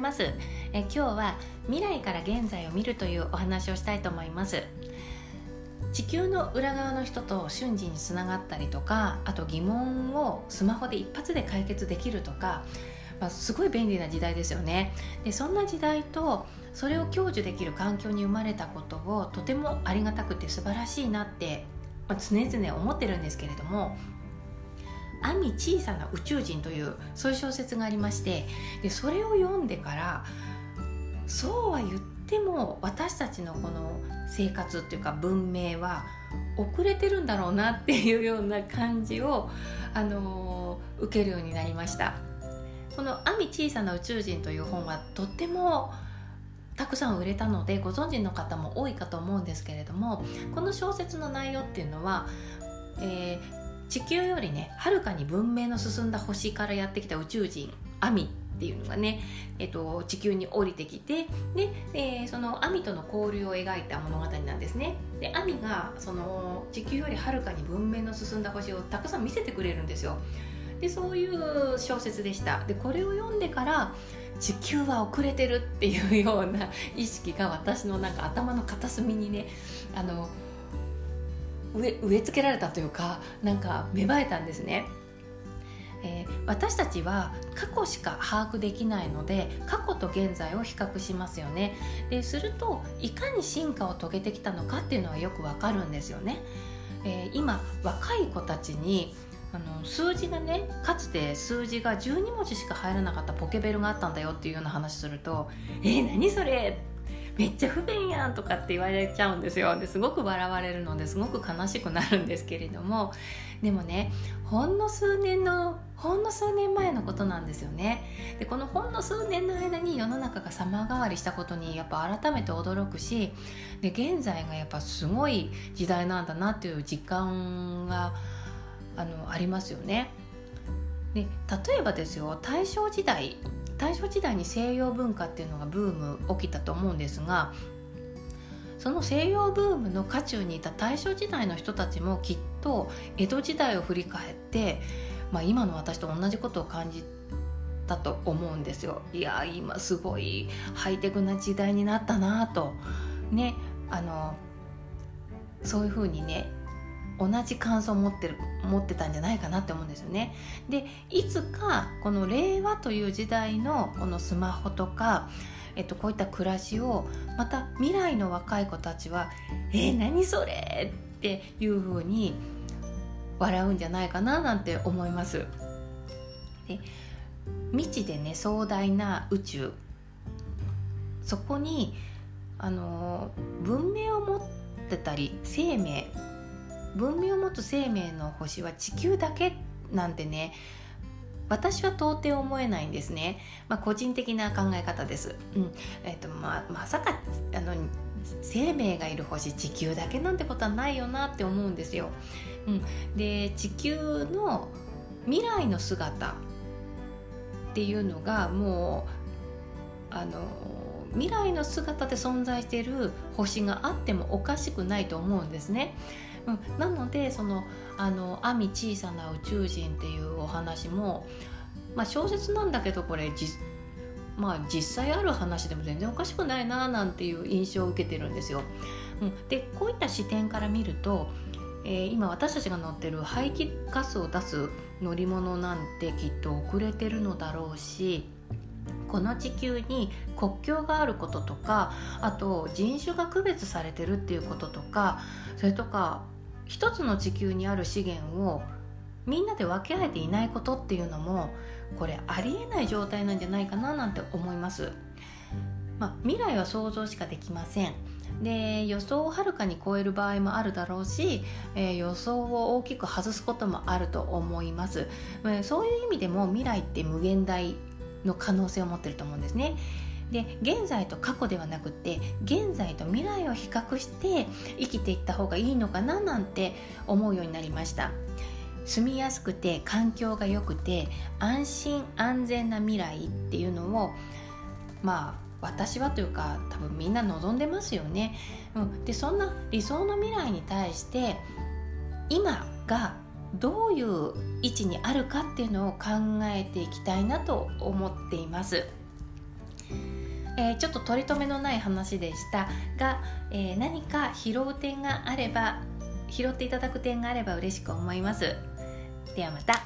ます。え今日は未来から現在を見るというお話をしたいと思います。地球の裏側の人と瞬時につながったりとかあと疑問をスマホで一発で解決できるとか、まあ、すごい便利な時代ですよね。でそんな時代とそれを享受できる環境に生まれたことをとてもありがたくて素晴らしいなって、ま、常々思ってるんですけれども「アミ小さな宇宙人」というそういう小説がありましてでそれを読んでからそうは言っても私たちのこの生活っていうか文明は遅れてるんだろうなっていうような感じを、あのー、受けるようになりました。この「アミ小さな宇宙人」という本はとってもたくさん売れたのでご存知の方も多いかと思うんですけれどもこの小説の内容っていうのは、えー、地球よりねはるかに文明の進んだ星からやってきた宇宙人アミっていうのがね、えっと、地球に降りてきてで、えー、そのアミとの交流を描いた物語なんですね。でアミがその地球よりはるかに文明の進んだ星をたくさん見せてくれるんですよ。でそういう小説でした。でこれを読んでから地球は遅れてるっていうような意識が私のなんか頭の片隅にねあの植植え付けられたというかなんか芽生えたんですね。えー、私たちは過去しか把握できないので過去と現在を比較しますよねでするといかに進化を遂げてきたのかっていうのはよくわかるんですよね、えー、今若い子たちにあの数字がねかつて数字が12文字しか入らなかったポケベルがあったんだよっていうような話すると「えー、何それ!」めっちゃ不便やんとかって言われちゃうんですよ。ですごく笑われるのですごく悲しくなるんですけれども。でもねほんの数年のほんの数年前のことなんですよね。でこのほんの数年の間に世の中が様変わりしたことにやっぱ改めて驚くしで現在がやっぱすごい時代なんだなっていう実感があのありますよね。で例えばですよ大正時代大正時代に西洋文化っていうのがブーム起きたと思うんですがその西洋ブームの渦中にいた大正時代の人たちもきっと江戸時代を振り返って、まあ、今の私と同じことを感じたと思うんですよ。いや今すごいハイテクな時代になったなとねあのそういうふうにね同じ感想を持ってる持ってたんじゃないかなって思うんですよね。でいつかこの令和という時代のこのスマホとか、えっと、こういった暮らしをまた未来の若い子たちは「えー、何それ!」っていうふうに笑うんじゃないかななんて思います。で未知でね壮大な宇宙そこにあの文明を持ってたり生命文明を持つ生命の星は地球だけなんてね私は到底思えないんですね、まあ、個人的な考え方です、うん。えーとまあ、まさかあの生命がいる星地球だけなんてことはないよなって思うんですよ、うん、で地球の未来の姿っていうのがもうあの未来の姿で存在している星があってもおかしくないと思うんですね。うん、なのでその「あのアミ小さな宇宙人」っていうお話も、まあ、小説なんだけどこれじ、まあ、実際ある話でも全然おかしくないななんていう印象を受けてるんですよ。うん、でこういった視点から見ると、えー、今私たちが乗ってる排気ガスを出す乗り物なんてきっと遅れてるのだろうしこの地球に国境があることとかあと人種が区別されてるっていうこととかそれとか一つの地球にある資源をみんなで分け合えていないことっていうのもこれありえない状態なんじゃないかななんて思います。まあ、未来は想像しかできませんで予想をはるかに超える場合もあるだろうし、えー、予想を大きく外すこともあると思います、えー、そういう意味でも未来って無限大の可能性を持ってると思うんですね。で現在と過去ではなくて現在と未来を比較して生きていった方がいいのかななんて思うようになりました。住みやすくて環境が良くて安心安全な未来っていうのをまあ私はというか多分みんな望んでますよね、うん、でそんな理想の未来に対して今がどういう位置にあるかっていうのを考えていきたいなと思っています。えー、ちょっと取り留めのない話でしたが、えー、何か拾う点があれば拾っていただく点があれば嬉しく思いますではまた